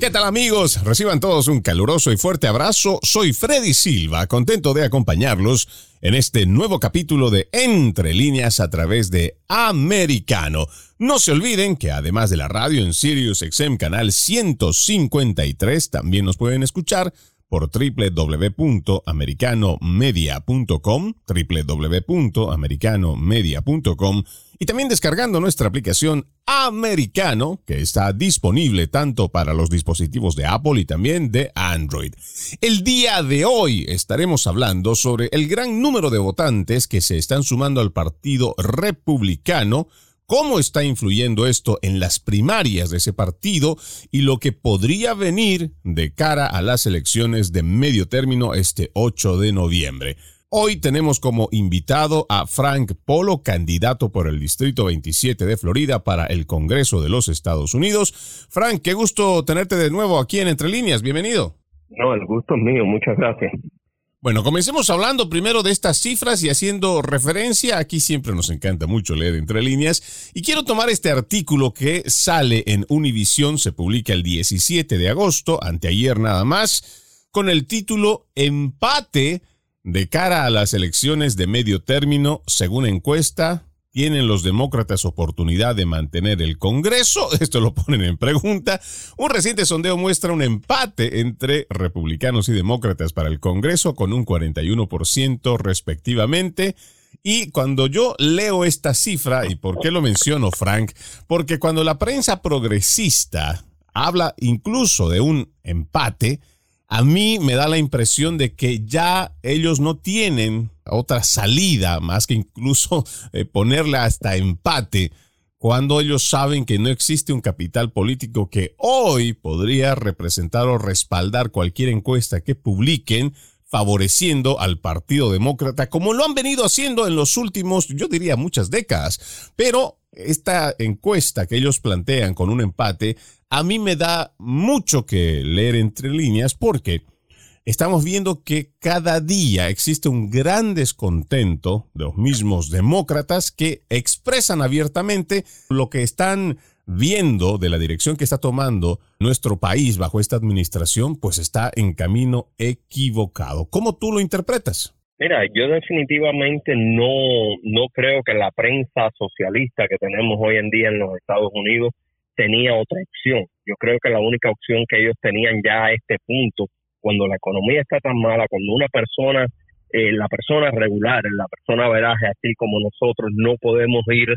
¿Qué tal amigos? Reciban todos un caluroso y fuerte abrazo. Soy Freddy Silva, contento de acompañarlos en este nuevo capítulo de Entre líneas a través de Americano. No se olviden que además de la radio en Sirius XM canal 153, también nos pueden escuchar por www.americanomedia.com, www.americanomedia.com y también descargando nuestra aplicación Americano, que está disponible tanto para los dispositivos de Apple y también de Android. El día de hoy estaremos hablando sobre el gran número de votantes que se están sumando al Partido Republicano, cómo está influyendo esto en las primarias de ese partido y lo que podría venir de cara a las elecciones de medio término este 8 de noviembre. Hoy tenemos como invitado a Frank Polo, candidato por el Distrito 27 de Florida para el Congreso de los Estados Unidos. Frank, qué gusto tenerte de nuevo aquí en Entre Líneas. Bienvenido. No, el gusto es mío. Muchas gracias. Bueno, comencemos hablando primero de estas cifras y haciendo referencia, aquí siempre nos encanta mucho leer entre líneas, y quiero tomar este artículo que sale en Univision, se publica el 17 de agosto, anteayer nada más, con el título Empate de cara a las elecciones de medio término, según encuesta, ¿Tienen los demócratas oportunidad de mantener el Congreso? Esto lo ponen en pregunta. Un reciente sondeo muestra un empate entre republicanos y demócratas para el Congreso con un 41% respectivamente. Y cuando yo leo esta cifra, ¿y por qué lo menciono, Frank? Porque cuando la prensa progresista habla incluso de un empate, a mí me da la impresión de que ya ellos no tienen otra salida más que incluso eh, ponerle hasta empate cuando ellos saben que no existe un capital político que hoy podría representar o respaldar cualquier encuesta que publiquen favoreciendo al Partido Demócrata como lo han venido haciendo en los últimos, yo diría, muchas décadas. Pero esta encuesta que ellos plantean con un empate a mí me da mucho que leer entre líneas porque estamos viendo que cada día existe un gran descontento de los mismos demócratas que expresan abiertamente lo que están viendo de la dirección que está tomando nuestro país bajo esta administración, pues está en camino equivocado. ¿Cómo tú lo interpretas? Mira, yo definitivamente no, no creo que la prensa socialista que tenemos hoy en día en los Estados Unidos tenía otra opción. Yo creo que la única opción que ellos tenían ya a este punto, cuando la economía está tan mala, cuando una persona, eh, la persona regular, la persona veraje, así como nosotros, no podemos ir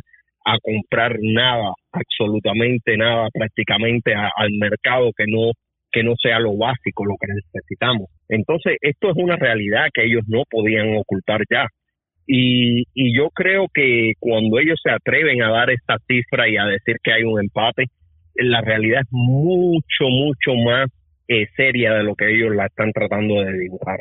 a comprar nada, absolutamente nada, prácticamente al mercado que no que no sea lo básico, lo que necesitamos. Entonces, esto es una realidad que ellos no podían ocultar ya. Y, y yo creo que cuando ellos se atreven a dar esta cifra y a decir que hay un empate, la realidad es mucho, mucho más eh, seria de lo que ellos la están tratando de dibujar.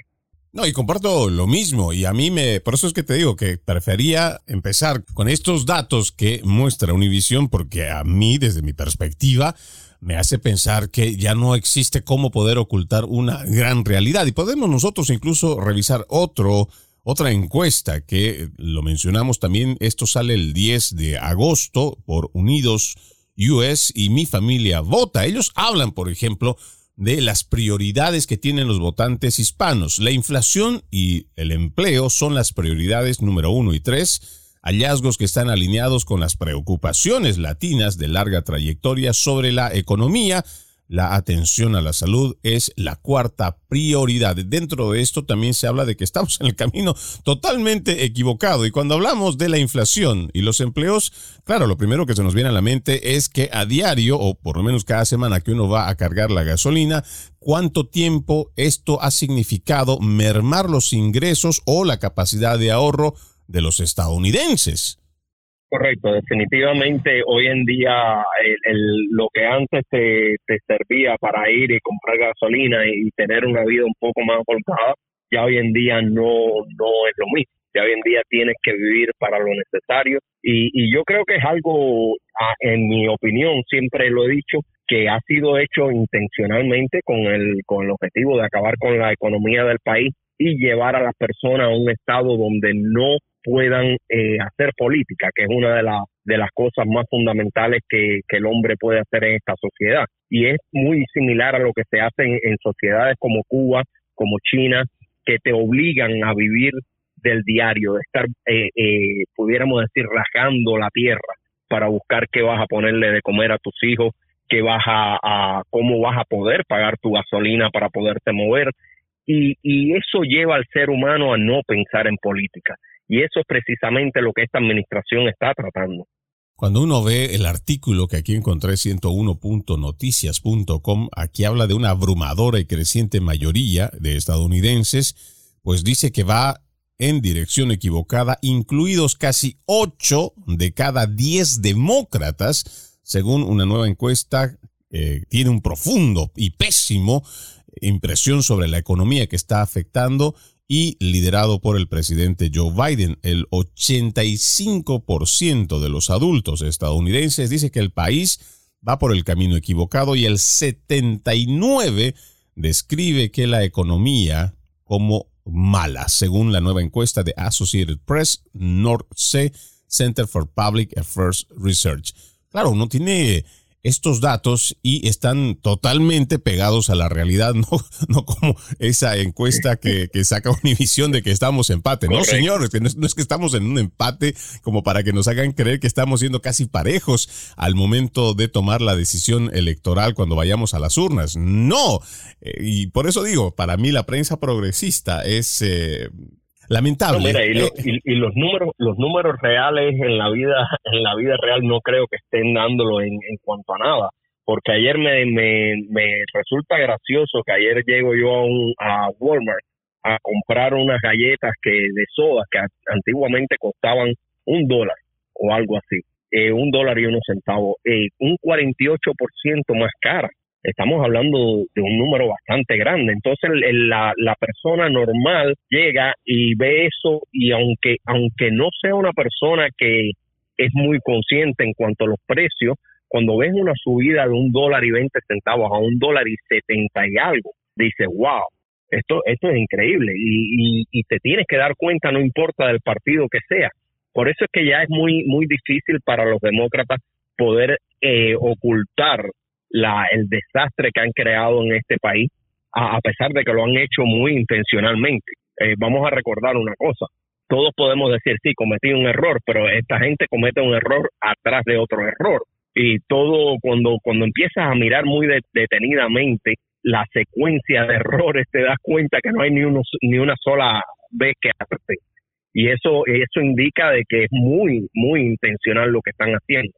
No, y comparto lo mismo. Y a mí me, por eso es que te digo que prefería empezar con estos datos que muestra Univision, porque a mí, desde mi perspectiva, me hace pensar que ya no existe cómo poder ocultar una gran realidad. Y podemos nosotros incluso revisar otro otra encuesta que lo mencionamos también, esto sale el 10 de agosto por Unidos US y Mi Familia Vota. Ellos hablan, por ejemplo, de las prioridades que tienen los votantes hispanos. La inflación y el empleo son las prioridades número uno y tres, hallazgos que están alineados con las preocupaciones latinas de larga trayectoria sobre la economía, la atención a la salud es la cuarta prioridad. Dentro de esto también se habla de que estamos en el camino totalmente equivocado. Y cuando hablamos de la inflación y los empleos, claro, lo primero que se nos viene a la mente es que a diario, o por lo menos cada semana que uno va a cargar la gasolina, cuánto tiempo esto ha significado mermar los ingresos o la capacidad de ahorro de los estadounidenses. Correcto, definitivamente hoy en día lo que antes te, servía para ir y comprar gasolina y, tener una vida un poco más holgada, ya hoy en día no, no es lo mismo. Ya hoy en día tienes que vivir para lo necesario y, y yo creo que es algo, en mi opinión, siempre lo he dicho, que ha sido hecho intencionalmente con el, con el objetivo de acabar con la economía del país y llevar a las personas a un estado donde no puedan eh, hacer política, que es una de, de las cosas más fundamentales que, el hombre puede hacer en esta sociedad. Y es muy similar a lo que se hace en, sociedades como Cuba, como China, que te obligan a vivir del diario, de estar, eh, eh, pudiéramos decir, rajando la tierra para buscar qué vas a ponerle de comer a tus hijos, qué vas a, cómo vas a poder pagar tu gasolina para poderte mover. Y, y eso lleva al ser humano a no pensar en política. Y eso es precisamente lo que esta administración está tratando. Cuando uno ve el artículo que aquí encontré 101.noticias.com, aquí habla de una abrumadora y creciente mayoría de estadounidenses, pues dice que va en dirección equivocada, incluidos casi 8 de cada 10 demócratas, según una nueva encuesta que tiene un profundo y pésimo impresión sobre la economía que está afectando y liderado por el presidente Joe Biden. El 85% de los adultos estadounidenses dice que el país va por el camino equivocado y el 79% describe que la economía como mala, según la nueva encuesta de Associated Press, North Sea Center for Public Affairs Research. Claro, uno tiene estos datos y están totalmente pegados a la realidad, no, no como esa encuesta que, que saca Univisión de que estamos empate. No, señores, no, no, es que estamos en un empate como para que nos hagan creer que estamos siendo casi parejos al momento de tomar la decisión electoral cuando vayamos a las urnas. No. Eh, y por eso digo, para mí la prensa progresista es... Eh, Lamentable. Eh, y, los números, los números reales en la vida, en la vida real no creo que estén dándolo en, cuanto a nada. Porque ayer me, me, resulta gracioso que ayer llego yo a, un, a Walmart a comprar unas galletas que de soda que antiguamente costaban un dólar o algo así, eh, un dólar y unos centavos, eh, un 48% más cara estamos hablando de un número bastante grande. Entonces la, la persona normal llega y ve eso y aunque, aunque no sea una persona que es muy consciente en cuanto a los precios, cuando ves una subida de un dólar y veinte centavos a un dólar y setenta y algo, dices, wow, esto, esto es increíble y, y, te tienes que dar cuenta, no importa del partido que sea. Por eso es que ya es muy, muy difícil para los demócratas poder eh, ocultar la, el desastre que han creado en este país, a, pesar de que lo han hecho muy intencionalmente. Eh, vamos a recordar una cosa, todos podemos decir, sí, cometí un error, pero esta gente comete un error atrás de otro error. Y todo, cuando, cuando empiezas a mirar muy detenidamente la secuencia de errores, te das cuenta que no hay ni, uno, ni una sola vez que hace. Y eso, eso indica de que es muy, muy intencional lo que están haciendo.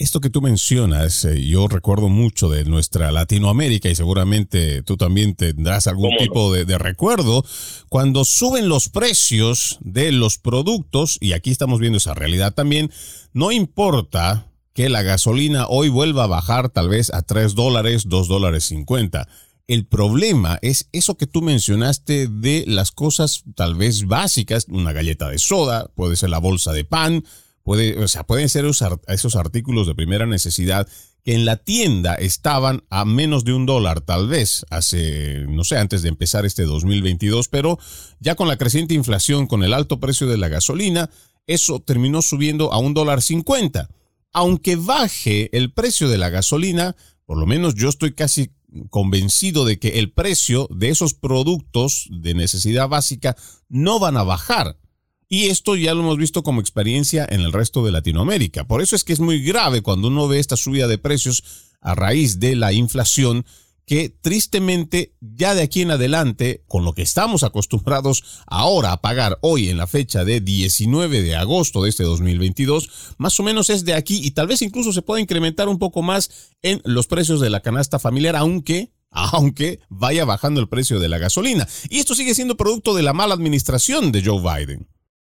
Esto que tú mencionas, eh, yo recuerdo mucho de nuestra Latinoamérica y seguramente tú también tendrás algún tipo de, recuerdo, cuando suben los precios de los productos, y aquí estamos viendo esa realidad también, no importa que la gasolina hoy vuelva a bajar tal vez a 3 dólares, 2 dólares 50. El problema es eso que tú mencionaste de las cosas tal vez básicas, una galleta de soda, puede ser la bolsa de pan, Puede, o sea, pueden ser esos artículos de primera necesidad que en la tienda estaban a menos de un dólar, tal vez, hace, no sé, antes de empezar este 2022, pero ya con la creciente inflación, con el alto precio de la gasolina, eso terminó subiendo a un dólar cincuenta. Aunque baje el precio de la gasolina, por lo menos yo estoy casi convencido de que el precio de esos productos de necesidad básica no van a bajar. Y esto ya lo hemos visto como experiencia en el resto de Latinoamérica. Por eso es que es muy grave cuando uno ve esta subida de precios a raíz de la inflación que tristemente ya de aquí en adelante, con lo que estamos acostumbrados ahora a pagar hoy en la fecha de 19 de agosto de este 2022, más o menos es de aquí y tal vez incluso se pueda incrementar un poco más en los precios de la canasta familiar, aunque aunque vaya bajando el precio de la gasolina. Y esto sigue siendo producto de la mala administración de Joe Biden.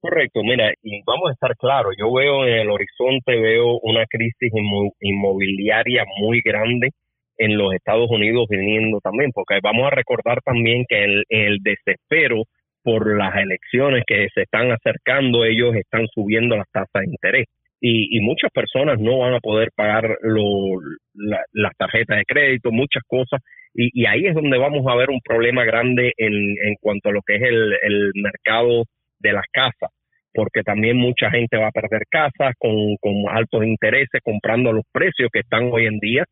Correcto, mira, y vamos a estar claros, yo veo en el horizonte, veo una crisis inmobiliaria muy grande en los Estados Unidos viniendo también, porque vamos a recordar también que el, el desespero por las elecciones que se están acercando, ellos están subiendo las tasas de interés. Y, muchas personas no van a poder pagar lo, las tarjetas de crédito, muchas cosas, y, y, ahí es donde vamos a ver un problema grande en, en cuanto a lo que es el, el mercado de las casas, porque también mucha gente va a perder casas con, con altos intereses comprando los precios que están hoy en día.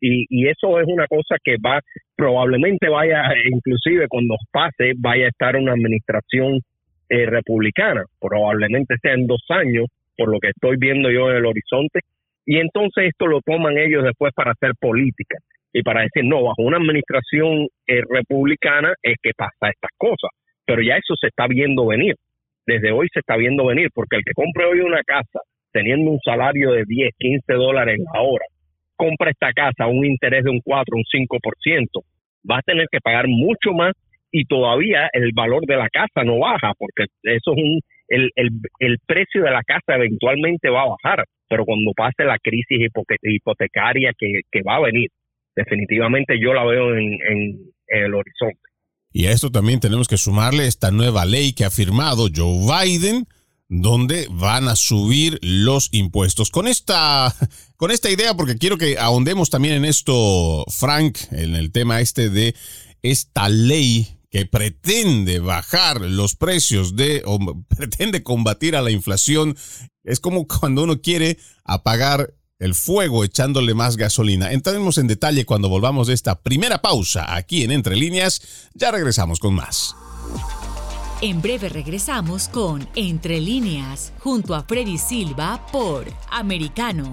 Y, y eso es una cosa que va, probablemente vaya, inclusive cuando pase, vaya a estar una administración eh, republicana, probablemente sea en dos años, por lo que estoy viendo yo en el horizonte, y entonces esto lo toman ellos después para hacer política y para decir, no, bajo una administración eh, republicana es que pasa estas cosas, pero ya eso se está viendo venir, desde hoy se está viendo venir, porque el que compre hoy una casa teniendo un salario de 10, 15 dólares la hora, compra esta casa a un interés de un 4, un 5%, va a tener que pagar mucho más y todavía el valor de la casa no baja, porque eso es un, el, el, el precio de la casa eventualmente va a bajar, pero cuando pase la crisis hipotecaria que, que va a venir, definitivamente yo la veo en, en, en el horizonte. Y a esto también tenemos que sumarle esta nueva ley que ha firmado Joe Biden, donde van a subir los impuestos. Con esta, con esta idea, porque quiero que ahondemos también en esto, Frank, en el tema este de esta ley que pretende bajar los precios de, o pretende combatir a la inflación. Es como cuando uno quiere apagar el fuego echándole más gasolina. Entraremos en detalle cuando volvamos de esta primera pausa aquí en Entre Líneas. Ya regresamos con más. En breve regresamos con Entre líneas, junto a Freddy Silva por Americano.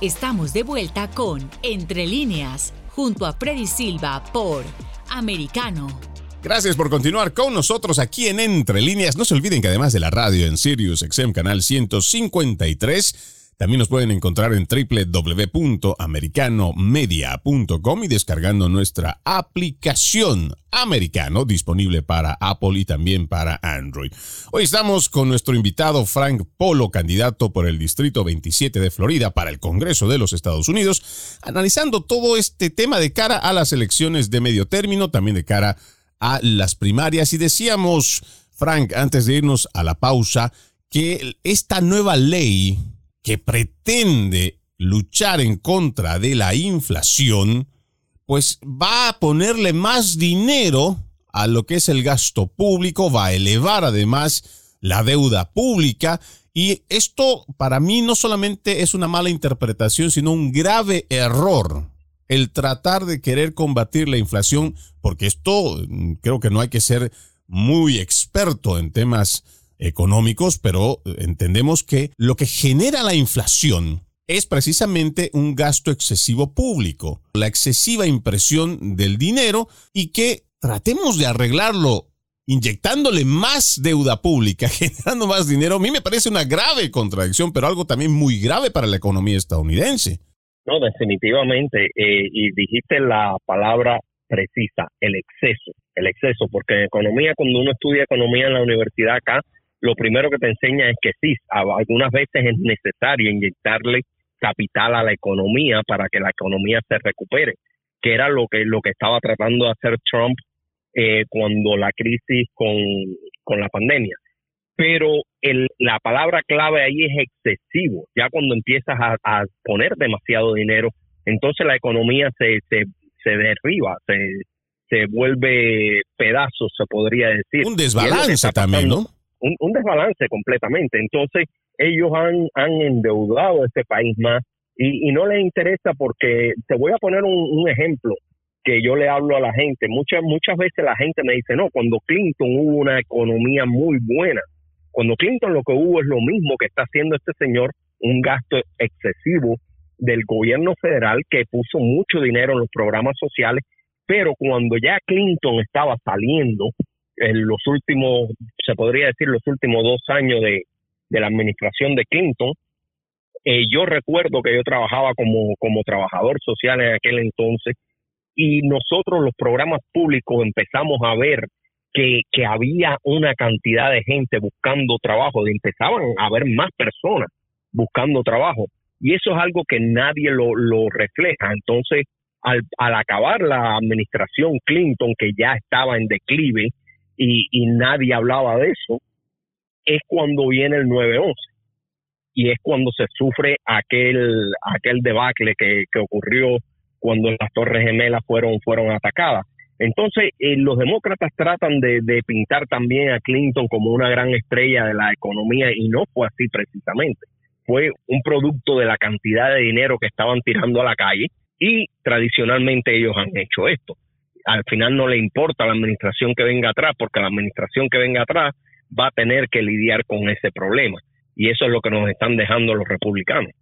Estamos de vuelta con Entre líneas, junto a Freddy Silva por Americano. Gracias por continuar con nosotros aquí en Entre líneas. No se olviden que además de la radio en Sirius XM Canal 153, También nos pueden encontrar en www.americanomedia.com y descargando nuestra aplicación americano disponible para Apple y también para Android. Hoy estamos con nuestro invitado Frank Polo, candidato por el Distrito 27 de Florida para el Congreso de los Estados Unidos, analizando todo este tema de cara a las elecciones de medio término, también de cara a las primarias. Y decíamos, Frank, antes de irnos a la pausa, que esta nueva ley que pretende luchar en contra de la inflación, pues va a ponerle más dinero a lo que es el gasto público, va a elevar además la deuda pública. Y esto para mí no solamente es una mala interpretación, sino un grave error el tratar de querer combatir la inflación, porque esto mm, creo que no hay que ser muy experto en temas económicos, pero entendemos que lo que genera la inflación es precisamente un gasto excesivo público, la excesiva impresión del dinero y que tratemos de arreglarlo inyectándole más deuda pública, generando más dinero, a mí me parece una grave contradicción, pero algo también muy grave para la economía estadounidense. No, definitivamente, eh, y dijiste la palabra precisa, el exceso, el exceso, porque en economía, cuando uno estudia economía en la universidad acá, lo primero que te enseña es que sí, algunas veces es necesario inyectarle capital a la economía para que la economía se recupere, que era lo que, lo que estaba tratando de hacer Trump eh, cuando la crisis con, con la pandemia. Pero el, la palabra clave ahí es excesivo. Ya cuando empiezas a, a poner demasiado dinero, entonces la economía se, se, se derriba, se, se vuelve pedazos, se podría decir. Un desbalance también, ¿no? Un, desbalance completamente. Entonces, ellos han, endeudado a este país más y, no les interesa porque te voy a poner un, ejemplo que yo le hablo a la gente. Muchas, muchas veces la gente me dice, no, cuando Clinton hubo una economía muy buena. Cuando Clinton lo que hubo es lo mismo que está haciendo este señor, un gasto excesivo del gobierno federal que puso mucho dinero en los programas sociales, pero cuando ya Clinton estaba saliendo, en los últimos, se podría decir, los últimos dos años de, la administración de Clinton. Eh, yo recuerdo que yo trabajaba como, como trabajador social en aquel entonces y nosotros los programas públicos empezamos a ver que, que había una cantidad de gente buscando trabajo, empezaban a haber más personas buscando trabajo y eso es algo que nadie lo, lo refleja. Entonces, al, al acabar la administración Clinton, que ya estaba en declive, y, nadie hablaba de eso, es cuando viene el 9-11 y es cuando se sufre aquel, aquel debacle que, ocurrió cuando las Torres Gemelas fueron, fueron atacadas. Entonces, eh, los demócratas tratan de, de, pintar también a Clinton como una gran estrella de la economía y no fue así precisamente. Fue un producto de la cantidad de dinero que estaban tirando a la calle y tradicionalmente ellos han hecho esto al final no le importa la administración que venga atrás, porque la administración que venga atrás va a tener que lidiar con ese problema. Y eso es lo que nos están dejando los republicanos.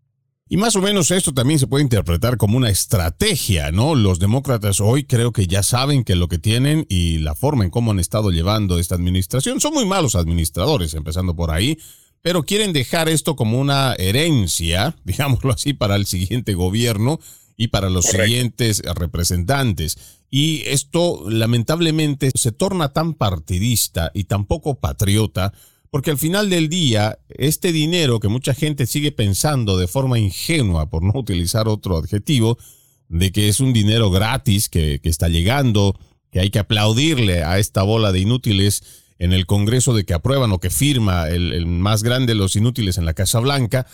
Y más o menos esto también se puede interpretar como una estrategia, ¿no? Los demócratas hoy creo que ya saben que lo que tienen y la forma en cómo han estado llevando esta administración son muy malos administradores, empezando por ahí, pero quieren dejar esto como una herencia, digámoslo así, para el siguiente gobierno y para los siguientes representantes. Y esto lamentablemente se torna tan partidista y tan poco patriota porque al final del día, este dinero que mucha gente sigue pensando de forma ingenua, por no utilizar otro adjetivo, de que es un dinero gratis que, está llegando, que hay que aplaudirle a esta bola de inútiles en el Congreso de que aprueban o que firma el, el más grande de los inútiles en la Casa Blanca,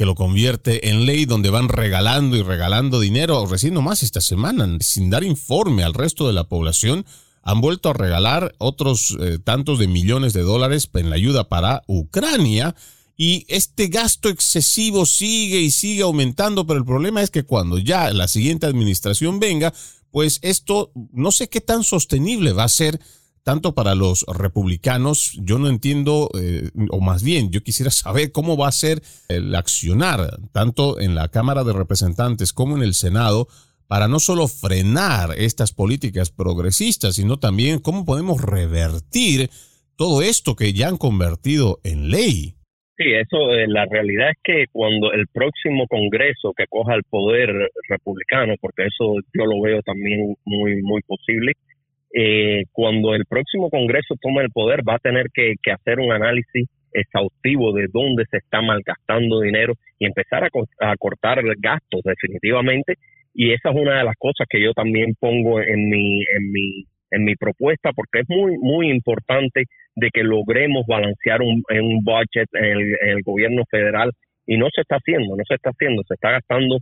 que lo convierte en ley donde van regalando y regalando dinero. Recién nomás esta semana, sin dar informe al resto de la población, han vuelto a regalar otros eh, tantos de millones de dólares en la ayuda para Ucrania. Y este gasto excesivo sigue y sigue aumentando, pero el problema es que cuando ya la siguiente administración venga, pues esto no sé qué tan sostenible va a ser tanto para los republicanos, yo no entiendo, eh, o más bien, yo quisiera saber cómo va a ser el accionar, tanto en la Cámara de Representantes como en el Senado, para no solo frenar estas políticas progresistas, sino también cómo podemos revertir todo esto que ya han convertido en ley. Sí, eso, eh, la realidad es que cuando el próximo Congreso que coja el poder republicano, porque eso yo lo veo también muy, muy posible, eh, cuando el próximo Congreso tome el poder va a tener que, hacer un análisis exhaustivo de dónde se está malgastando dinero y empezar a, a cortar gastos definitivamente. Y esa es una de las cosas que yo también pongo en mi, en mi en mi propuesta porque es muy muy importante de que logremos balancear un, un budget en el, gobierno federal y no se está haciendo, no se está haciendo, se está gastando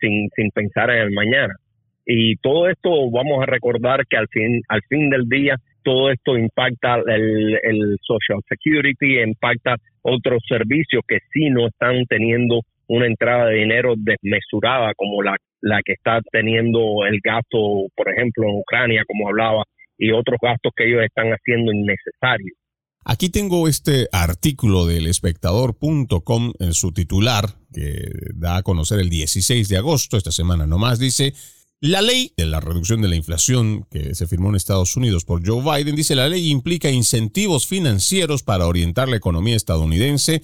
sin, sin pensar en el mañana. Y todo esto vamos a recordar que al fin, al fin del día todo esto impacta el, el Social Security, impacta otros servicios que sí no están teniendo una entrada de dinero desmesurada como la, la que está teniendo el gasto, por ejemplo, en Ucrania, como hablaba, y otros gastos que ellos están haciendo innecesarios. Aquí tengo este artículo del espectador.com en su titular, que da a conocer el 16 de agosto, esta semana nomás, dice, la ley de la reducción de la inflación que se firmó en Estados Unidos por Joe Biden, dice, la ley implica incentivos financieros para orientar la economía estadounidense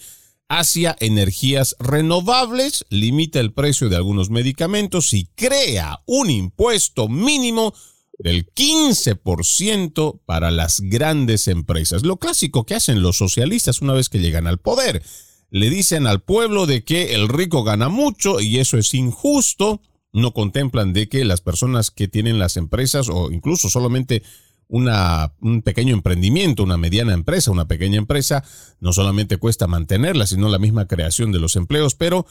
hacia energías renovables, limita el precio de algunos medicamentos y crea un impuesto mínimo del 15% para las grandes empresas. Lo clásico que hacen los socialistas una vez que llegan al poder. Le dicen al pueblo de que el rico gana mucho y eso es injusto. No contemplan de que las personas que tienen las empresas o incluso solamente una, un pequeño emprendimiento, una mediana empresa, una pequeña empresa, no solamente cuesta mantenerla, sino la misma creación de los empleos, pero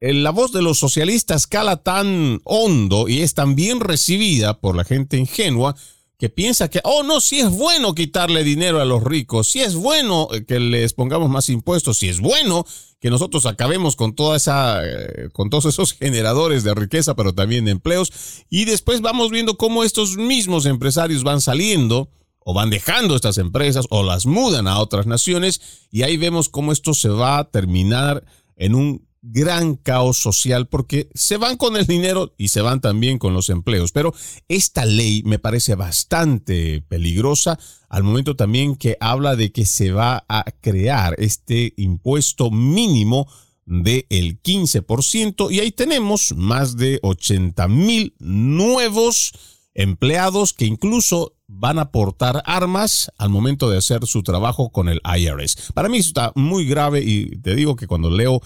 la voz de los socialistas cala tan hondo y es tan bien recibida por la gente ingenua que piensa que, oh no, si es bueno quitarle dinero a los ricos, si es bueno que les pongamos más impuestos, si es bueno que nosotros acabemos con toda esa, eh, con todos esos generadores de riqueza, pero también de empleos, y después vamos viendo cómo estos mismos empresarios van saliendo o van dejando estas empresas o las mudan a otras naciones, y ahí vemos cómo esto se va a terminar en un gran caos social porque se van con el dinero y se van también con los empleos. Pero esta ley me parece bastante peligrosa al momento también que habla de que se va a crear este impuesto mínimo del 15% y ahí tenemos más de 80 mil nuevos empleados que incluso van a portar armas al momento de hacer su trabajo con el IRS. Para mí está muy grave y te digo que cuando leo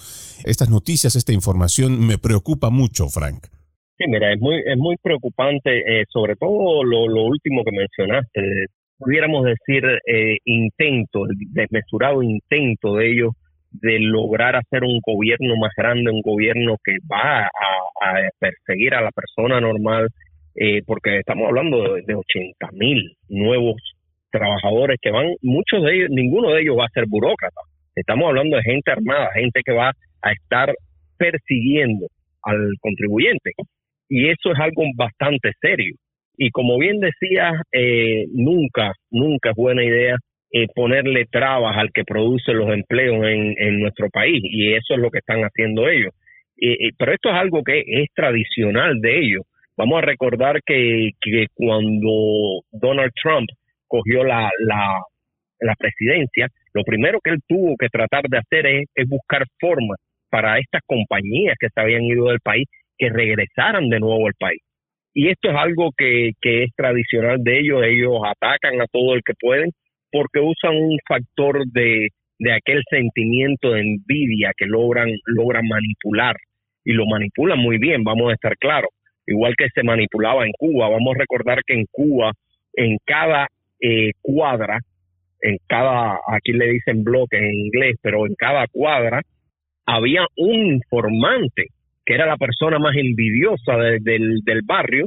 estas noticias, esta información, me preocupa mucho, Frank. Sí, mira, es muy, es muy preocupante, eh, sobre todo lo, último que mencionaste, pudiéramos decir eh, intento, desmesurado intento de ellos de lograr hacer un gobierno más grande, un gobierno que va a perseguir a la persona normal, eh, porque estamos hablando de, de 80 mil nuevos trabajadores que van, muchos de ellos, ninguno de ellos va a ser burócrata. Estamos hablando de gente armada, gente que va a estar persiguiendo al contribuyente. Y eso es algo bastante serio. Y como bien decía, eh, nunca, nunca es buena idea eh, ponerle trabas al que produce los empleos en, en nuestro país. Y eso es lo que están haciendo ellos. pero esto es algo que es tradicional de ellos. Vamos a recordar que, que cuando Donald Trump cogió la, la, la, presidencia, lo primero que él tuvo que tratar de hacer es, es buscar formas para estas compañías que se habían ido del país que regresaran de nuevo al país. Y esto es algo que, que es tradicional de ellos, ellos atacan a todo el que pueden porque usan un factor de, de aquel sentimiento de envidia que logran, logran manipular. Y lo manipulan muy bien, vamos a estar claros igual que se manipulaba en Cuba. Vamos a recordar que en Cuba, en cada eh, cuadra, en cada, aquí le dicen bloque en inglés, pero en cada cuadra había un informante que era la persona más envidiosa del, del barrio,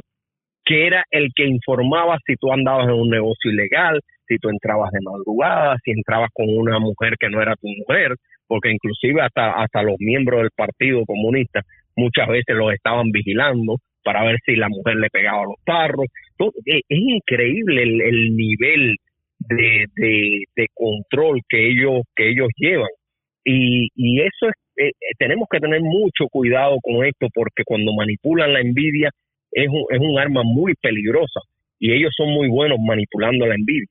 que era el que informaba si tú andabas en un negocio ilegal, si tú entrabas de madrugada, si entrabas con una mujer que no era tu mujer, porque inclusive hasta, hasta los miembros del Partido Comunista muchas veces los estaban vigilando para ver si la mujer le pegaba los tarros. es, increíble el, nivel de, de, control que ellos, que ellos llevan. Y, y eso es, eh, eh, tenemos que tener mucho cuidado con esto porque cuando manipulan la envidia es un, es un arma muy peligrosa y ellos son muy buenos manipulando la envidia.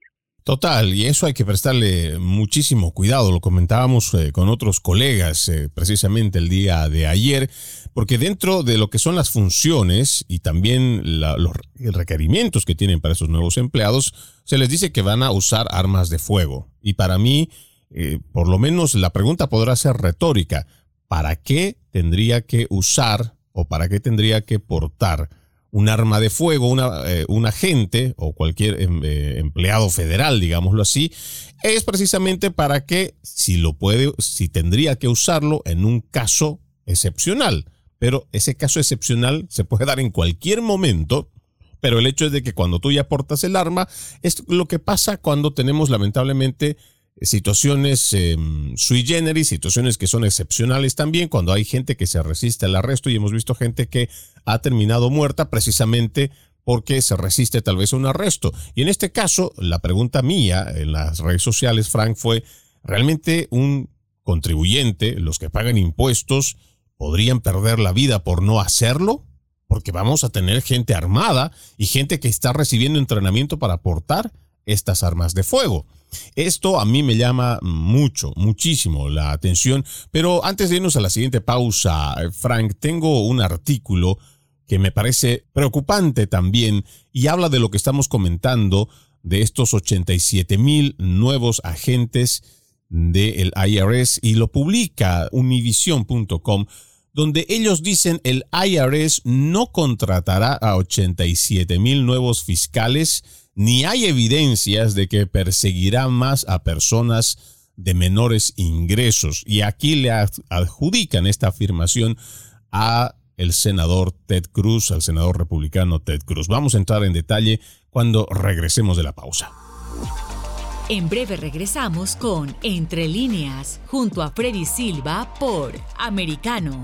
Total, y eso hay que prestarle muchísimo cuidado. Lo comentábamos eh, con otros colegas eh, precisamente el día de ayer, porque dentro de lo que son las funciones y también los requerimientos que tienen para esos nuevos empleados, se les dice que van a usar armas de fuego. Y para mí, eh, por lo menos la pregunta podrá ser retórica. ¿Para qué tendría que usar o para qué tendría que portar un arma de fuego, una, eh, un agente o cualquier em, eh, empleado federal, digámoslo así, es precisamente para que si lo puede, si tendría que usarlo en un caso excepcional. Pero ese caso excepcional se puede dar en cualquier momento. Pero el hecho es de que cuando tú ya portas el arma, es lo que pasa cuando tenemos lamentablemente situaciones em, sui generis, situaciones que son excepcionales también, cuando hay gente que se resiste al arresto y hemos visto gente que ha terminado muerta precisamente porque se resiste tal vez a un arresto. Y en este caso, la pregunta mía en las redes sociales, Frank, fue, ¿realmente un contribuyente, los que pagan impuestos, podrían perder la vida por no hacerlo? Porque vamos a tener gente armada y gente que está recibiendo entrenamiento para portar estas armas de fuego. Esto a mí me llama mucho, muchísimo la atención, pero antes de irnos a la siguiente pausa, Frank, tengo un artículo que me parece preocupante también y habla de lo que estamos comentando de estos 87 mil nuevos agentes del IRS y lo publica univision.com donde ellos dicen el IRS no contratará a 87 mil nuevos fiscales ni hay evidencias de que perseguirá más a personas de menores ingresos. Y aquí le adjudican esta afirmación a el senador Ted Cruz, al senador republicano Ted Cruz. Vamos a entrar en detalle cuando regresemos de la pausa. En breve regresamos con Entre líneas, junto a Freddy Silva por Americano.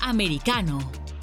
Americano.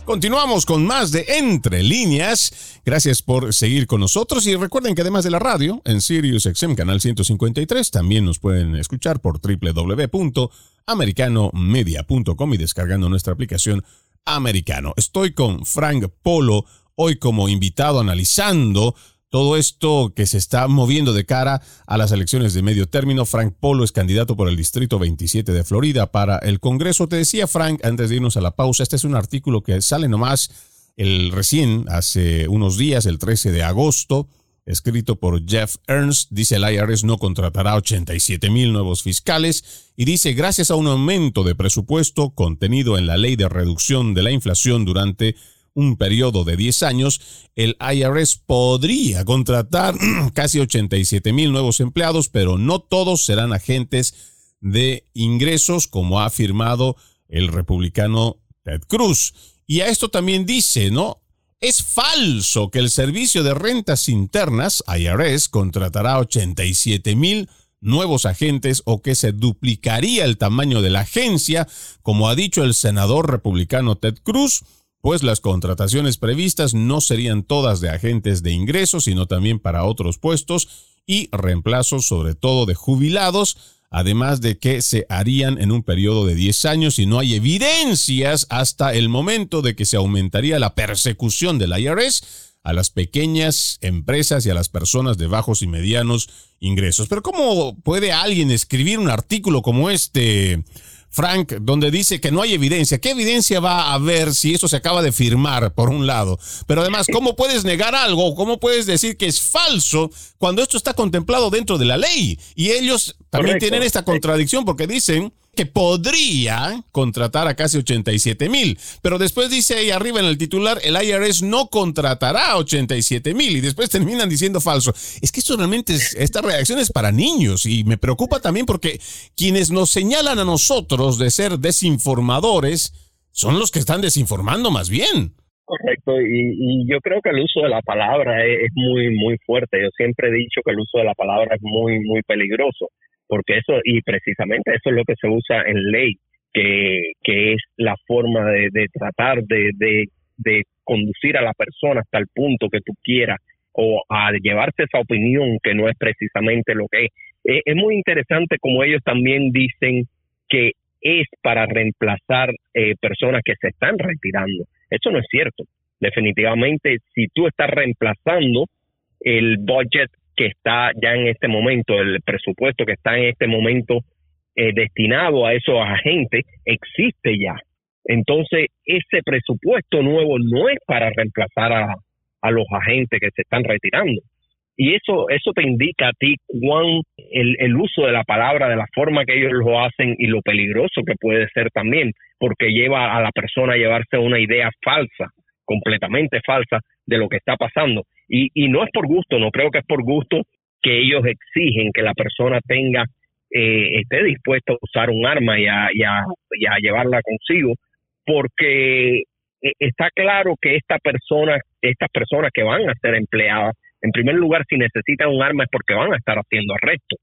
Continuamos con más de Entre Líneas. Gracias por seguir con nosotros y recuerden que además de la radio, en Sirius XM Canal 153, también nos pueden escuchar por www.americanomedia.com y descargando nuestra aplicación Americano. Estoy con Frank Polo hoy como invitado analizando todo esto que se está moviendo de cara a las elecciones de medio término. Frank Polo es candidato por el Distrito 27 de Florida para el Congreso. Te decía, Frank, antes de irnos a la pausa, este es un artículo que sale nomás el recién, hace unos días, el 13 de agosto, escrito por Jeff Ernst. Dice el IRS no contratará 87 mil nuevos fiscales y dice, gracias a un aumento de presupuesto contenido en la ley de reducción de la inflación durante un periodo de 10 años, el IRS podría contratar casi 87 mil nuevos empleados, pero no todos serán agentes de ingresos, como ha afirmado el republicano Ted Cruz. Y a esto también dice, ¿no? Es falso que el Servicio de Rentas Internas, IRS, contratará 87 mil nuevos agentes o que se duplicaría el tamaño de la agencia, como ha dicho el senador republicano Ted Cruz pues las contrataciones previstas no serían todas de agentes de ingresos, sino también para otros puestos y reemplazos sobre todo de jubilados, además de que se harían en un periodo de 10 años y no hay evidencias hasta el momento de que se aumentaría la persecución del IRS a las pequeñas empresas y a las personas de bajos y medianos ingresos. Pero ¿cómo puede alguien escribir un artículo como este? Frank, donde dice que no hay evidencia. ¿Qué evidencia va a haber si eso se acaba de firmar, por un lado? Pero además, ¿cómo puedes negar algo? ¿Cómo puedes decir que es falso cuando esto está contemplado dentro de la ley? Y ellos también tienen esta contradicción porque dicen que podría contratar a casi 87 mil. Pero después dice ahí arriba en el titular, el IRS no contratará a 87 mil y después terminan diciendo falso. Es que esto realmente, es, esta reacción es para niños y me preocupa también porque quienes nos señalan a nosotros de ser desinformadores son los que están desinformando más bien. Correcto, y, yo creo que el uso de la palabra es, es, muy, muy fuerte. Yo siempre he dicho que el uso de la palabra es muy, muy peligroso porque eso, y precisamente eso es lo que se usa en ley, que, que es la forma de, de tratar de, de, de, conducir a la persona hasta el punto que tú quieras o a llevarse esa opinión que no es precisamente lo que es. Eh, es muy interesante como ellos también dicen que es para reemplazar eh, personas que se están retirando. Eso no es cierto. Definitivamente, si tú estás reemplazando el budget que está ya en este momento, el presupuesto que está en este momento eh, destinado a esos agentes, existe ya. Entonces, ese presupuesto nuevo no es para reemplazar a, a los agentes que se están retirando. Y eso, eso te indica a ti cuán el, el uso de la palabra, de la forma que ellos lo hacen y lo peligroso que puede ser también, porque lleva a la persona a llevarse una idea falsa, completamente falsa, de lo que está pasando. Y, y no es por gusto, no creo que es por gusto que ellos exigen que la persona tenga, eh, esté dispuesto a usar un arma y a, y a, llevarla consigo, porque eh, está claro que estas personas que van a ser empleadas, en primer lugar, si necesitan un arma es porque van a estar haciendo arrestos.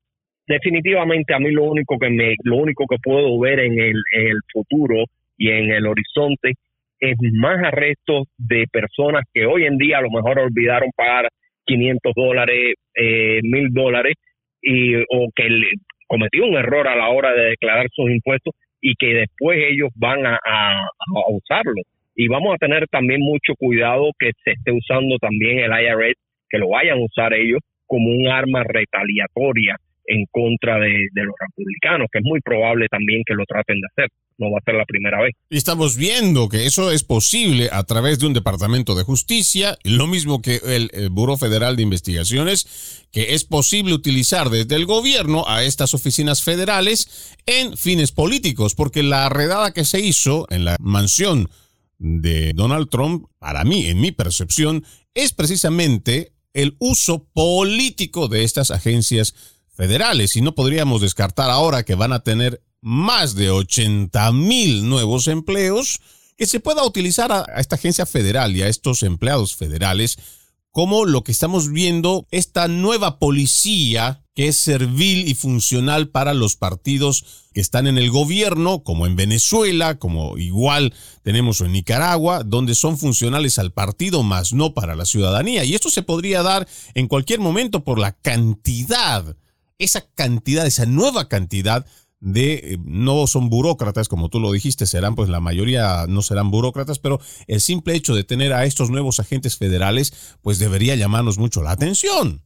Definitivamente a mí lo único que me, lo único que puedo ver en el, en el futuro y en el horizonte es más arrestos de personas que hoy en día a lo mejor olvidaron pagar 500 dólares, eh, 1000 dólares, o que cometió un error a la hora de declarar sus impuestos y que después ellos van a, a usarlo. Y vamos a tener también mucho cuidado que se esté usando también el IRS, que lo vayan a usar ellos como un arma retaliatoria en contra de, los republicanos, que es muy probable también que lo traten de hacer no va a ser la primera vez. Y estamos viendo que eso es posible a través de un departamento de justicia, lo mismo que el, el Buró Federal de Investigaciones, que es posible utilizar desde el gobierno a estas oficinas federales en fines políticos, porque la redada que se hizo en la mansión de Donald Trump, para mí, en mi percepción, es precisamente el uso político de estas agencias federales y no podríamos descartar ahora que van a tener más de 80 mil nuevos empleos que se pueda utilizar a, esta agencia federal y a estos empleados federales como lo que estamos viendo, esta nueva policía que es servil y funcional para los partidos que están en el gobierno, como en Venezuela, como igual tenemos en Nicaragua, donde son funcionales al partido, más no para la ciudadanía. Y esto se podría dar en cualquier momento por la cantidad, esa cantidad, esa nueva cantidad de eh, no son burócratas, como tú lo dijiste, serán pues la mayoría no serán burócratas, pero el simple hecho de tener a estos nuevos agentes federales pues debería llamarnos mucho la atención.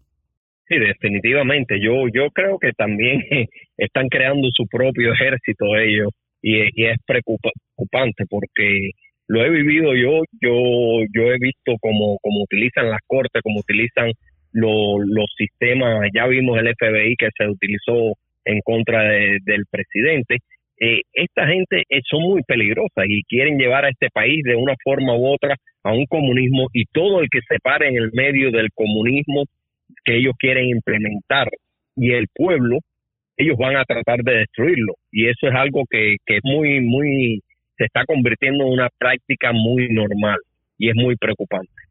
Sí, definitivamente. Yo yo creo que también están creando su propio ejército ellos y, es preocupante porque lo he vivido yo, yo yo he visto cómo, cómo utilizan las cortes, cómo utilizan los sistemas, ya vimos el FBI que se utilizó en contra del presidente. Eh, esta gente eh, son muy peligrosas y quieren llevar a este país de una forma u otra a un comunismo y todo el que se pare en el medio del comunismo que ellos quieren implementar y el pueblo, ellos van a tratar de destruirlo. Y eso es algo que, que es muy, muy, se está convirtiendo en una práctica muy normal y es muy preocupante.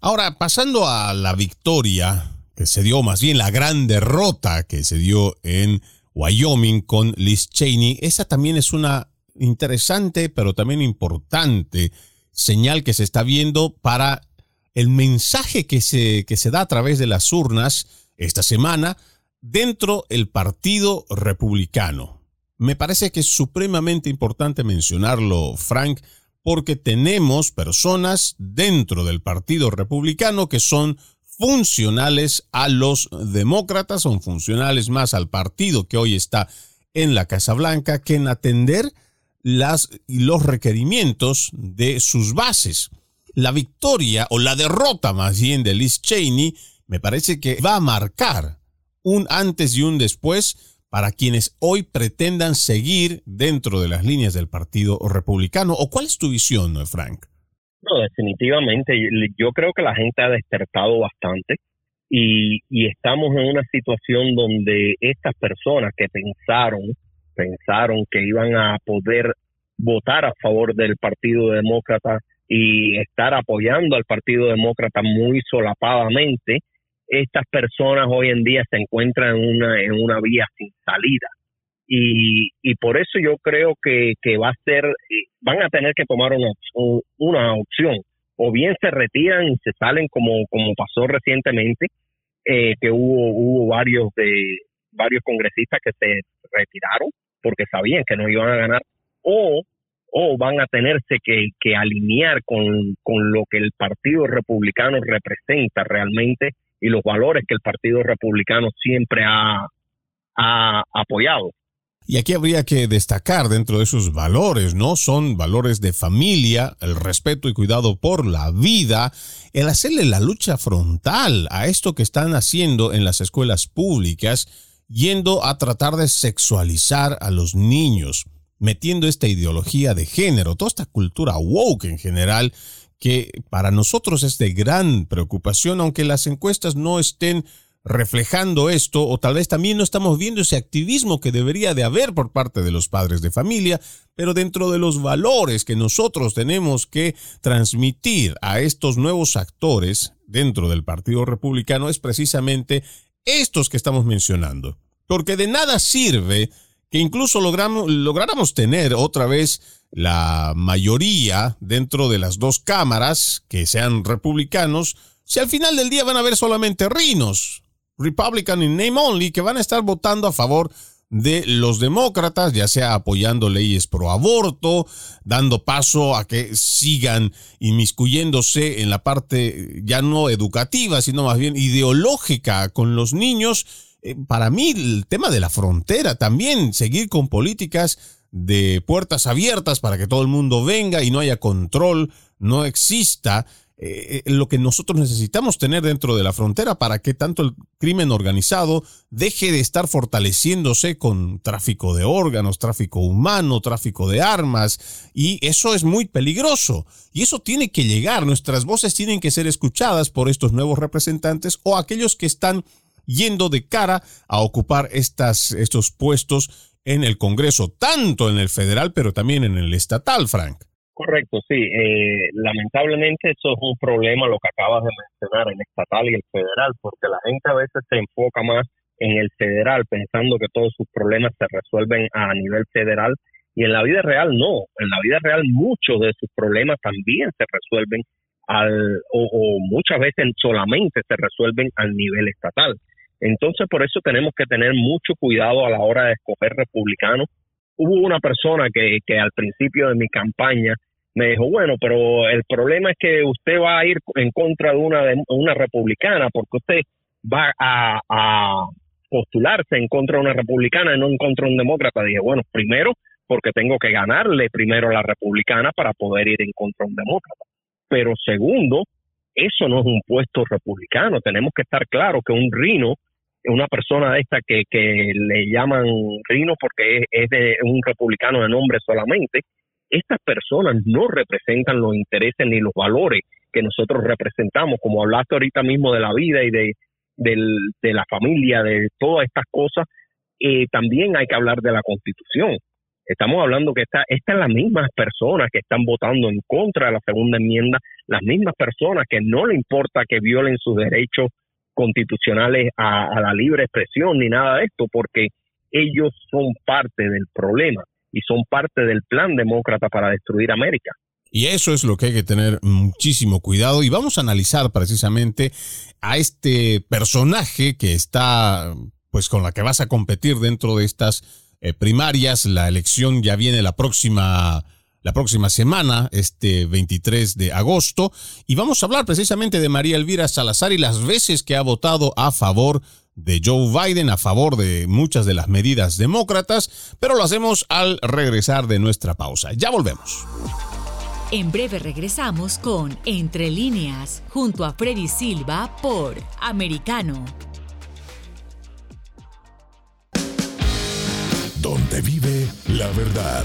Ahora, pasando a la victoria que se dio, más bien la gran derrota que se dio en Wyoming con Liz Cheney, esa también es una interesante, pero también importante señal que se está viendo para el mensaje que se, que se da a través de las urnas esta semana dentro del Partido Republicano. Me parece que es supremamente importante mencionarlo, Frank, porque tenemos personas dentro del Partido Republicano que son funcionales a los demócratas, son funcionales más al partido que hoy está en la Casa Blanca que en atender las, los requerimientos de sus bases. La victoria o la derrota más bien de Liz Cheney me parece que va a marcar un antes y un después para quienes hoy pretendan seguir dentro de las líneas del Partido Republicano. ¿O cuál es tu visión, Frank? No, definitivamente. Yo creo que la gente ha despertado bastante y, y estamos en una situación donde estas personas que pensaron, pensaron que iban a poder votar a favor del Partido Demócrata y estar apoyando al Partido Demócrata muy solapadamente, estas personas hoy en día se encuentran en una, en una vía sin salida. Y, y por eso yo creo que, que va a ser, eh, van a tener que tomar una, una opción. O bien se retiran y se salen como, como pasó recientemente, eh, que hubo, hubo varios de varios congresistas que se retiraron porque sabían que no iban a ganar, o o van a tenerse que, que alinear con, lo que el Partido Republicano representa realmente y los valores que el Partido Republicano siempre ha, apoyado. Y aquí habría que destacar dentro de esos valores, ¿no? Son valores de familia, el respeto y cuidado por la vida, el hacerle la lucha frontal a esto que están haciendo en las escuelas públicas, yendo a tratar de sexualizar a los niños metiendo esta ideología de género, toda esta cultura woke en general, que para nosotros es de gran preocupación, aunque las encuestas no estén reflejando esto, o tal vez también no estamos viendo ese activismo que debería de haber por parte de los padres de familia, pero dentro de los valores que nosotros tenemos que transmitir a estos nuevos actores dentro del Partido Republicano es precisamente estos que estamos mencionando. Porque de nada sirve que incluso logramos, lográramos tener otra vez la mayoría dentro de las dos cámaras que sean republicanos, si al final del día van a haber solamente rinos, Republican in name only, que van a estar votando a favor de los demócratas, ya sea apoyando leyes pro aborto, dando paso a que sigan inmiscuyéndose en la parte ya no educativa, sino más bien ideológica con los niños, eh, para mí el tema de la frontera también, seguir con políticas de puertas abiertas para que todo el mundo venga y no haya control, no exista eh, eh, lo que nosotros necesitamos tener dentro de la frontera para que tanto el crimen organizado deje de estar fortaleciéndose con tráfico de órganos, tráfico humano, tráfico de armas, y eso es muy peligroso. Y eso tiene que llegar, nuestras voces tienen que ser escuchadas por estos nuevos representantes o aquellos que están yendo de cara a ocupar estas, estos puestos en el Congreso, tanto en el federal, pero también en el estatal, Frank. Correcto, sí. Eh, lamentablemente eso es un problema, lo que acabas de mencionar, el estatal y el federal, porque la gente a veces se enfoca más en el federal pensando que todos sus problemas se resuelven a nivel federal y en la vida real no. En la vida real muchos de sus problemas también se resuelven al, o, muchas veces solamente se resuelven al nivel estatal. Entonces por eso tenemos que tener mucho cuidado a la hora de escoger republicanos. Hubo una persona que, que al principio de mi campaña me dijo, bueno, pero el problema es que usted va a ir en contra de una, de una republicana porque usted va a, postularse en contra de una republicana y no en contra de un demócrata. Dije, bueno, primero porque tengo que ganarle primero a la republicana para poder ir en contra de un demócrata. Pero segundo, eso no es un puesto republicano. Tenemos que estar claros que un rino, una persona esta que, que le llaman rino porque es, de un republicano de nombre solamente, estas personas no representan los intereses ni los valores que nosotros representamos, como hablaste ahorita mismo de la vida y de, la familia, de todas estas cosas, eh, también hay que hablar de la constitución. Estamos hablando que esta, estas las mismas personas que están votando en contra de la segunda enmienda, las mismas personas que no le importa que violen sus derechos constitucionales a, la libre expresión ni nada de esto, porque ellos son parte del problema y son parte del plan demócrata para destruir América. Y eso es lo que hay que tener muchísimo cuidado. Y vamos a analizar precisamente a este personaje que está, pues con la que vas a competir dentro de estas eh, primarias. La elección ya viene la próxima, la próxima semana, este 23 de agosto. Y vamos a hablar precisamente de María Elvira Salazar y las veces que ha votado a favor de Joe Biden a favor de muchas de las medidas demócratas, pero lo hacemos al regresar de nuestra pausa. Ya volvemos. En breve regresamos con Entre líneas, junto a Freddy Silva por Americano. Donde vive la verdad.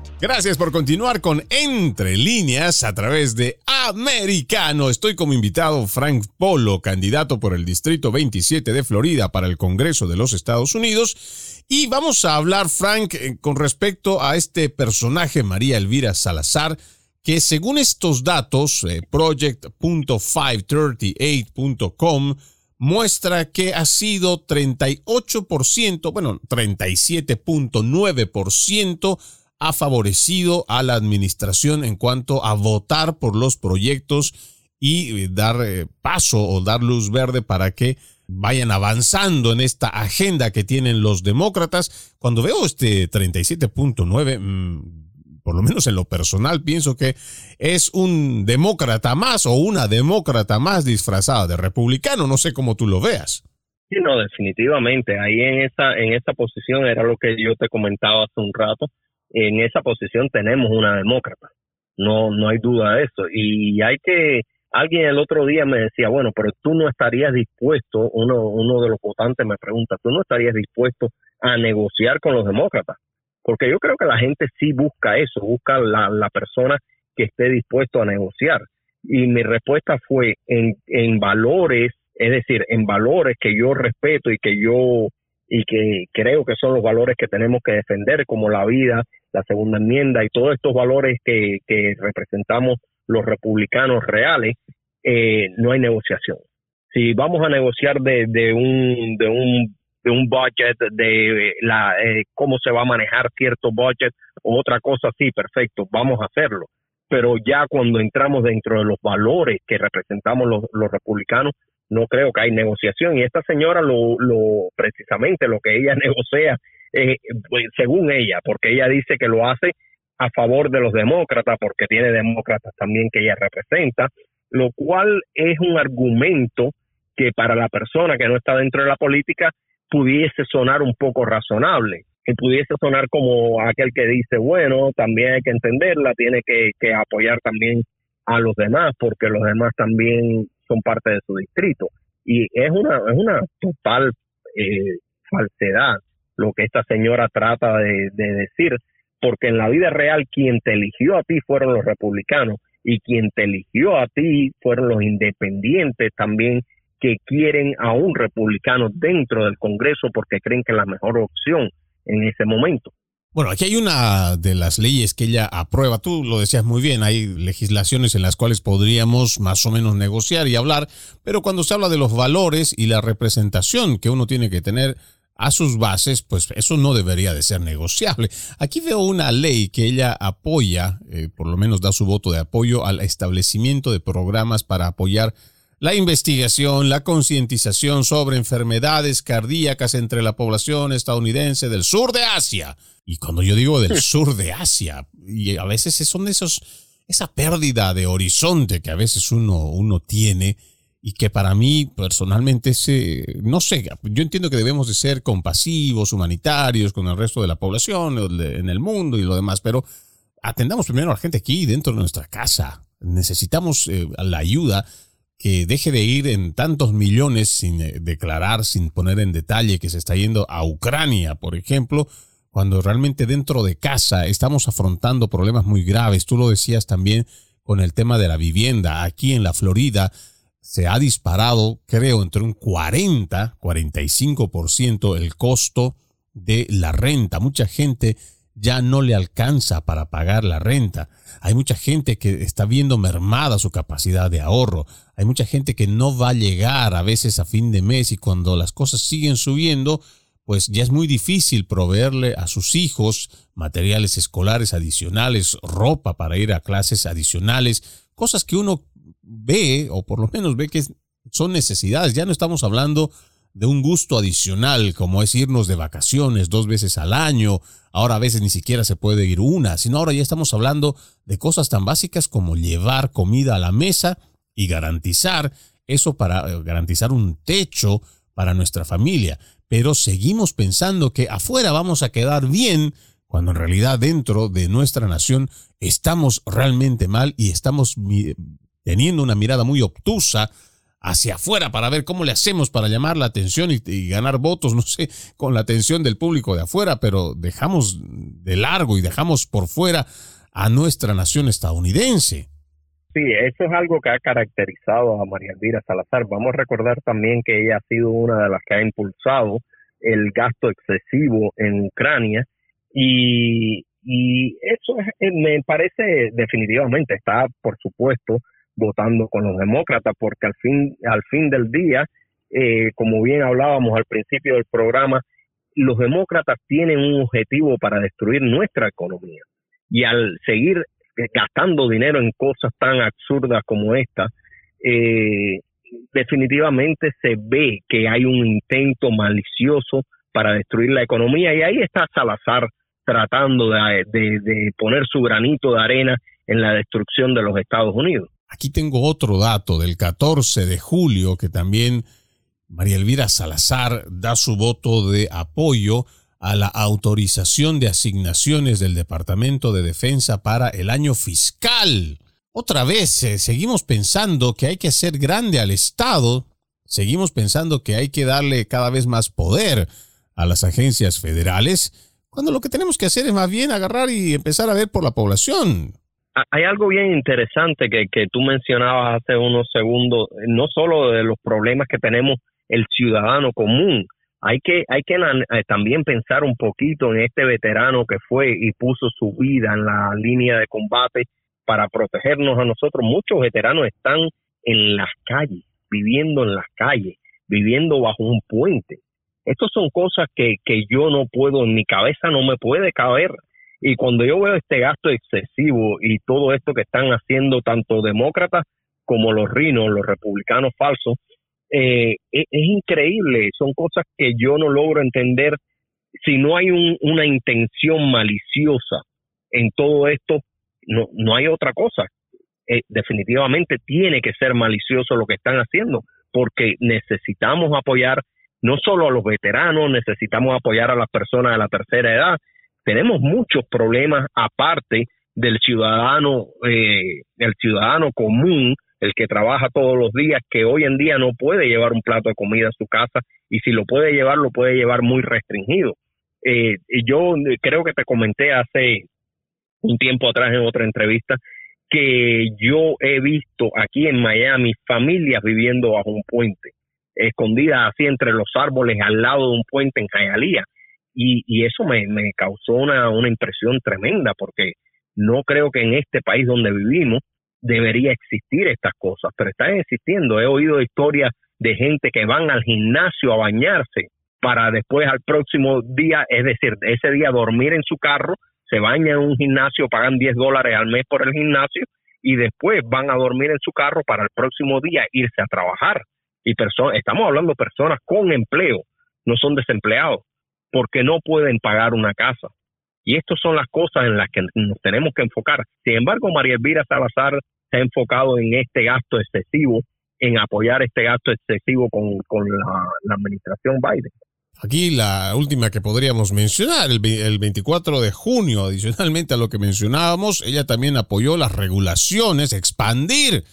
Gracias por continuar con Entre líneas a través de americano. Estoy como invitado Frank Polo, candidato por el Distrito 27 de Florida para el Congreso de los Estados Unidos. Y vamos a hablar, Frank, eh, con respecto a este personaje, María Elvira Salazar, que según estos datos, eh, project.538.com, muestra que ha sido 38%, bueno, 37.9% ha favorecido a la administración en cuanto a votar por los proyectos y eh, dar eh, paso o dar luz verde para que vayan avanzando en esta agenda que tienen los demócratas. Cuando veo este 37.9, mm, por lo menos en lo personal, pienso que es un demócrata más o una demócrata más disfrazada de republicano. No sé cómo tú lo veas. Sí, no, definitivamente. Ahí en esa, en esa posición era lo que yo te comentaba hace un rato en esa posición tenemos una demócrata. No, no hay duda de eso. Y hay que, alguien el otro día me decía, bueno, pero tú no estarías dispuesto, uno, uno de los votantes me pregunta, tú no estarías dispuesto a negociar con los demócratas. Porque yo creo que la gente sí busca eso, busca la, la persona que esté dispuesto a negociar. Y mi respuesta fue en, en valores, es decir, en valores que yo respeto y que yo y que creo que son los valores que tenemos que defender, como la vida, la segunda enmienda y todos estos valores que, representamos los republicanos reales, eh, no hay negociación. Si vamos a negociar de, un de un de un budget, de la eh, cómo se va a manejar cierto budget o otra cosa, sí, perfecto, vamos a hacerlo. Pero ya cuando entramos dentro de los valores que representamos los, los republicanos, no creo que hay negociación. Y esta señora lo, lo precisamente lo que ella negocia, eh, pues, según ella, porque ella dice que lo hace a favor de los demócratas, porque tiene demócratas también que ella representa, lo cual es un argumento que para la persona que no está dentro de la política pudiese sonar un poco razonable y pudiese sonar como aquel que dice, bueno, también hay que entenderla, tiene que, que apoyar también a los demás, porque los demás también son parte de su distrito. Y es una, es una total eh, falsedad lo que esta señora trata de, decir, porque en la vida real quien te eligió a ti fueron los republicanos y quien te eligió a ti fueron los independientes también que quieren a un republicano dentro del Congreso porque creen que es la mejor opción en ese momento. Bueno, aquí hay una de las leyes que ella aprueba. Tú lo decías muy bien, hay legislaciones en las cuales podríamos más o menos negociar y hablar, pero cuando se habla de los valores y la representación que uno tiene que tener a sus bases, pues eso no debería de ser negociable. Aquí veo una ley que ella apoya, eh, por lo menos da su voto de apoyo al establecimiento de programas para apoyar la investigación, la concientización sobre enfermedades cardíacas entre la población estadounidense del sur de Asia. Y cuando yo digo del sur de Asia, y a veces son esos, esa pérdida de horizonte que a veces uno, uno tiene y que para mí personalmente se, no sé, yo entiendo que debemos de ser compasivos, humanitarios con el resto de la población en el mundo y lo demás, pero atendamos primero a la gente aquí dentro de nuestra casa. Necesitamos eh, la ayuda que deje de ir en tantos millones sin eh, declarar, sin poner en detalle que se está yendo a Ucrania, por ejemplo, cuando realmente dentro de casa estamos afrontando problemas muy graves. Tú lo decías también con el tema de la vivienda. Aquí en la Florida se ha disparado, creo, entre un 40, 45% el costo de la renta. Mucha gente ya no le alcanza para pagar la renta. Hay mucha gente que está viendo mermada su capacidad de ahorro. Hay mucha gente que no va a llegar a veces a fin de mes y cuando las cosas siguen subiendo, pues ya es muy difícil proveerle a sus hijos materiales escolares adicionales, ropa para ir a clases adicionales, cosas que uno ve o por lo menos ve que son necesidades. Ya no estamos hablando de un gusto adicional como es irnos de vacaciones dos veces al año Ahora a veces ni siquiera se puede ir una, sino ahora ya estamos hablando de cosas tan básicas como llevar comida a la mesa y garantizar eso para eh, garantizar un techo para nuestra familia. Pero seguimos pensando que afuera vamos a quedar bien cuando en realidad dentro de nuestra nación estamos realmente mal y estamos teniendo una mirada muy obtusa hacia afuera para ver cómo le hacemos para llamar la atención y, ganar votos, no sé, con la atención del público de afuera, pero dejamos de largo y dejamos por fuera a nuestra nación estadounidense. Sí, eso es algo que ha caracterizado a María Elvira Salazar. Vamos a recordar también que ella ha sido una de las que ha impulsado el gasto excesivo en Ucrania y, y eso es, me parece definitivamente está, por supuesto, votando con los demócratas porque al fin al fin del día, eh, como bien hablábamos al principio del programa, los demócratas tienen un objetivo para destruir nuestra economía y al seguir gastando dinero en cosas tan absurdas como esta, eh, definitivamente se ve que hay un intento malicioso para destruir la economía y ahí está Salazar tratando de, de, poner su granito de arena en la destrucción de los Estados Unidos. Aquí tengo otro dato del 14 de julio que también María Elvira Salazar da su voto de apoyo a la autorización de asignaciones del Departamento de Defensa para el año fiscal. Otra vez, eh, seguimos pensando que hay que hacer grande al Estado, seguimos pensando que hay que darle cada vez más poder a las agencias federales, cuando lo que tenemos que hacer es más bien agarrar y empezar a ver por la población. Hay algo bien interesante que, que tú mencionabas hace unos segundos, no solo de los problemas que tenemos el ciudadano común, hay que, hay que eh, también pensar un poquito en este veterano que fue y puso su vida en la línea de combate para protegernos a nosotros. Muchos veteranos están en las calles, viviendo en las calles, viviendo bajo un puente. Estas son cosas que, que yo no puedo, en mi cabeza no me puede caber. Y cuando yo veo este gasto excesivo y todo esto que están haciendo tanto demócratas como los rinos, los republicanos falsos, eh, es, increíble, son cosas que yo no logro entender si no hay una intención maliciosa en todo esto, no, no hay otra cosa. Eh, definitivamente tiene que ser malicioso lo que están haciendo, porque necesitamos apoyar no solo a los veteranos, necesitamos apoyar a las personas de la tercera edad. Tenemos muchos problemas aparte del ciudadano, eh, del ciudadano común el que trabaja todos los días, que hoy en día no puede llevar un plato de comida a su casa y si lo puede llevar, lo puede llevar muy restringido. Eh, yo creo que te comenté hace un tiempo atrás en otra entrevista que yo he visto aquí en Miami familias viviendo bajo un puente, escondidas así entre los árboles al lado de un puente en Hialeah. Y, y eso me, me causó una, una impresión tremenda porque no creo que en este país donde vivimos debería existir estas cosas, pero están existiendo. He oído historias de gente que van al gimnasio a bañarse para después al próximo día, es decir, ese día dormir en su carro, se bañan en un gimnasio, pagan 10 dólares al mes por el gimnasio y después van a dormir en su carro para el próximo día irse a trabajar. Y estamos hablando de personas con empleo, no son desempleados, porque no pueden pagar una casa. Y estas son las cosas en las que nos tenemos que enfocar. Sin embargo, María Elvira Salazar se ha enfocado en este gasto excesivo, en apoyar este gasto excesivo con, la, administración Biden. Aquí la última que podríamos mencionar, el, el 24 de junio, adicionalmente a lo que mencionábamos, ella también apoyó las regulaciones, expandir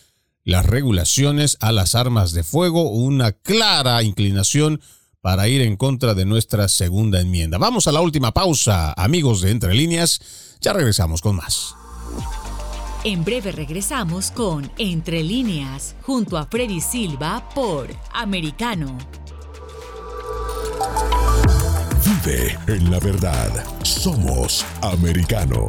las regulaciones a las armas de fuego, una clara inclinación para ir en contra de nuestra segunda enmienda. Vamos a la última pausa, amigos de Entre Líneas. Ya regresamos con más. En breve regresamos con Entre Líneas, junto a Freddy Silva por Americano. Vive en la verdad. Somos Americano.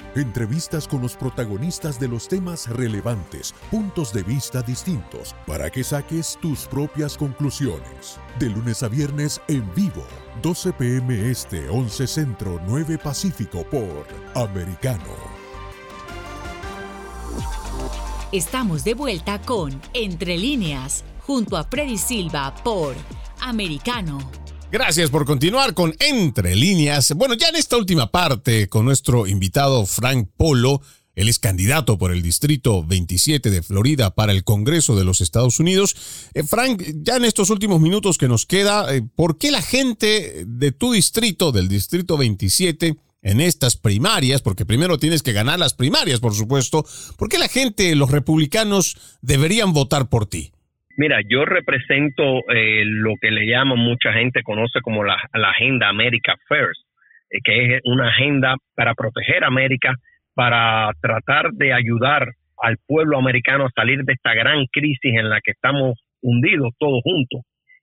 Entrevistas con los protagonistas de los temas relevantes, puntos de vista distintos, para que saques tus propias conclusiones. De lunes a viernes en vivo, 12 pm este, 11 centro, 9 pacífico por Americano. Estamos de vuelta con Entre líneas, junto a Freddy Silva por Americano. Gracias por continuar con Entre líneas. Bueno, ya en esta última parte con nuestro invitado Frank Polo, él es candidato por el Distrito 27 de Florida para el Congreso de los Estados Unidos. Eh, Frank, ya en estos últimos minutos que nos queda, eh, ¿por qué la gente de tu distrito, del Distrito 27, en estas primarias, porque primero tienes que ganar las primarias, por supuesto, ¿por qué la gente, los republicanos, deberían votar por ti? Mira, yo represento eh, lo que le llaman mucha gente conoce como la, agenda America First, eh, que es una agenda para proteger a América, para tratar de ayudar al pueblo americano a salir de esta gran crisis en la que estamos hundidos todos juntos.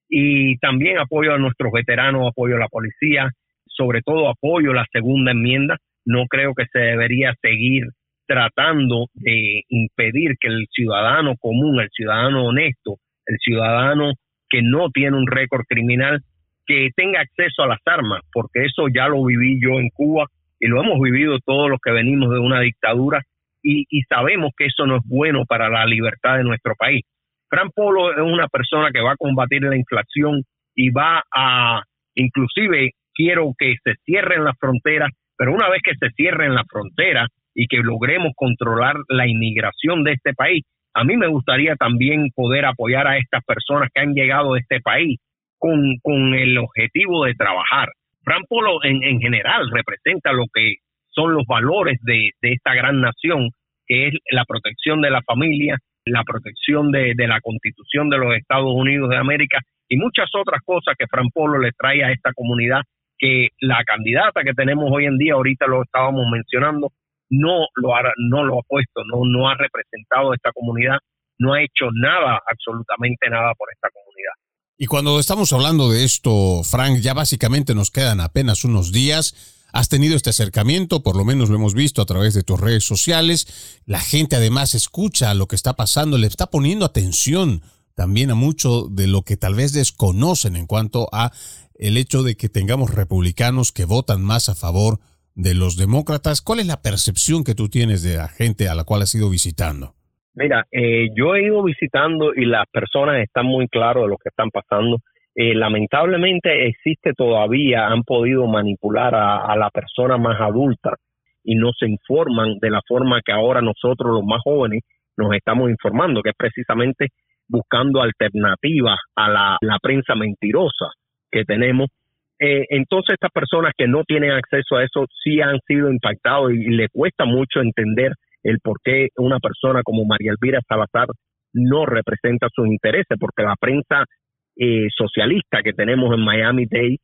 Y también apoyo a nuestros veteranos, apoyo a la policía, sobre todo apoyo a la segunda enmienda. No creo que se debería seguir tratando de impedir que el ciudadano común, el ciudadano honesto, el ciudadano que no tiene un récord criminal, que tenga acceso a las armas, porque eso ya lo viví yo en Cuba y lo hemos vivido todos los que venimos de una dictadura y, sabemos que eso no es bueno para la libertad de nuestro país. Fran Polo es una persona que va a combatir la inflación y va a, inclusive quiero que se cierren las fronteras, pero una vez que se cierren las fronteras y que logremos controlar la inmigración de este país, a mí me gustaría también poder apoyar a estas personas que han llegado a este país con, el objetivo de trabajar. Fran Polo en, general representa lo que son los valores de, esta gran nación, que es la protección de la familia, la protección de, la constitución de los Estados Unidos de América y muchas otras cosas que Fran Polo le trae a esta comunidad que la candidata que tenemos hoy en día, ahorita lo estábamos mencionando, no lo ha, no lo ha puesto, no, no ha representado a esta comunidad, no ha hecho nada, absolutamente nada por esta comunidad. Y cuando estamos hablando de esto, Frank, ya básicamente nos quedan apenas unos días. Has tenido este acercamiento, por lo menos lo hemos visto a través de tus redes sociales. La gente además escucha lo que está pasando, le está poniendo atención también a mucho de lo que tal vez desconocen en cuanto a el hecho de que tengamos republicanos que votan más a favor de los demócratas. ¿Cuál es la percepción que tú tienes de la gente a la cual has ido visitando? Mira, eh, yo he ido visitando y las personas están muy claras de lo que están pasando. Eh, lamentablemente existe todavía, han podido manipular a, la persona más adulta y no se informan de la forma que ahora nosotros los más jóvenes nos estamos informando, que es precisamente buscando alternativas a la prensa mentirosa que tenemos eh, entonces estas personas que no tienen acceso a eso sí han sido impactados y, le cuesta mucho entender el por qué una persona como María Elvira Salazar no representa sus intereses, porque la prensa eh, socialista que tenemos en Miami-Dade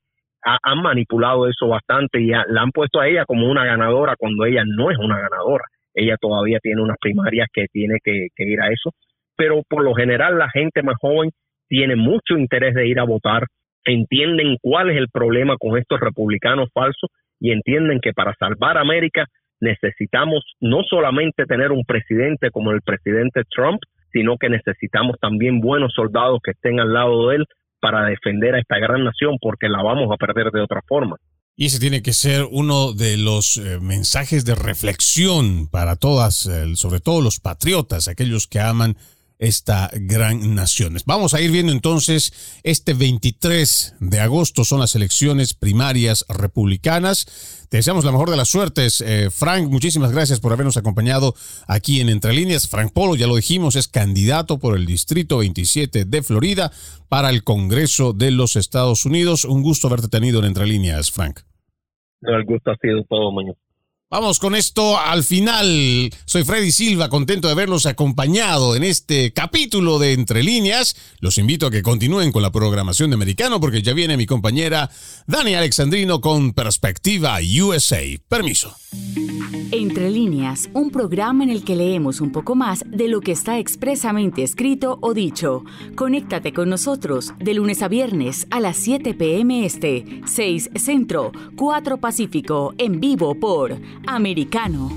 han manipulado eso bastante y la han puesto a ella como una ganadora cuando ella no es una ganadora. Ella todavía tiene unas primarias que tiene que, ir a eso, pero por lo general la gente más joven tiene mucho interés de ir a votar, entienden cuál es el problema con estos republicanos falsos y entienden que para salvar América necesitamos no solamente tener un presidente como el presidente Trump, sino que necesitamos también buenos soldados que estén al lado de él para defender a esta gran nación porque la vamos a perder de otra forma. Y ese tiene que ser uno de los eh, mensajes de reflexión para todas, eh, sobre todo los patriotas, aquellos que aman esta gran nación. Vamos a ir viendo entonces, este 23 de agosto son las elecciones primarias republicanas. Te deseamos la mejor de las suertes. Eh, Frank, muchísimas gracias por habernos acompañado aquí en Entre Líneas. Frank Polo, ya lo dijimos, es candidato por el Distrito 27 de Florida para el Congreso de los Estados Unidos. Un gusto haberte tenido en Entre Líneas, Frank. El gusto ha sido todo. Vamos con esto al final. Soy Freddy Silva, contento de verlos acompañado en este capítulo de Entre Líneas. Los invito a que continúen con la programación de Americano porque ya viene mi compañera Dani Alexandrino con Perspectiva USA. Permiso. Entre líneas, un programa en el que leemos un poco más de lo que está expresamente escrito o dicho. Conéctate con nosotros de lunes a viernes a las 7 p.m. Este, 6 Centro, 4 Pacífico, en vivo por americano.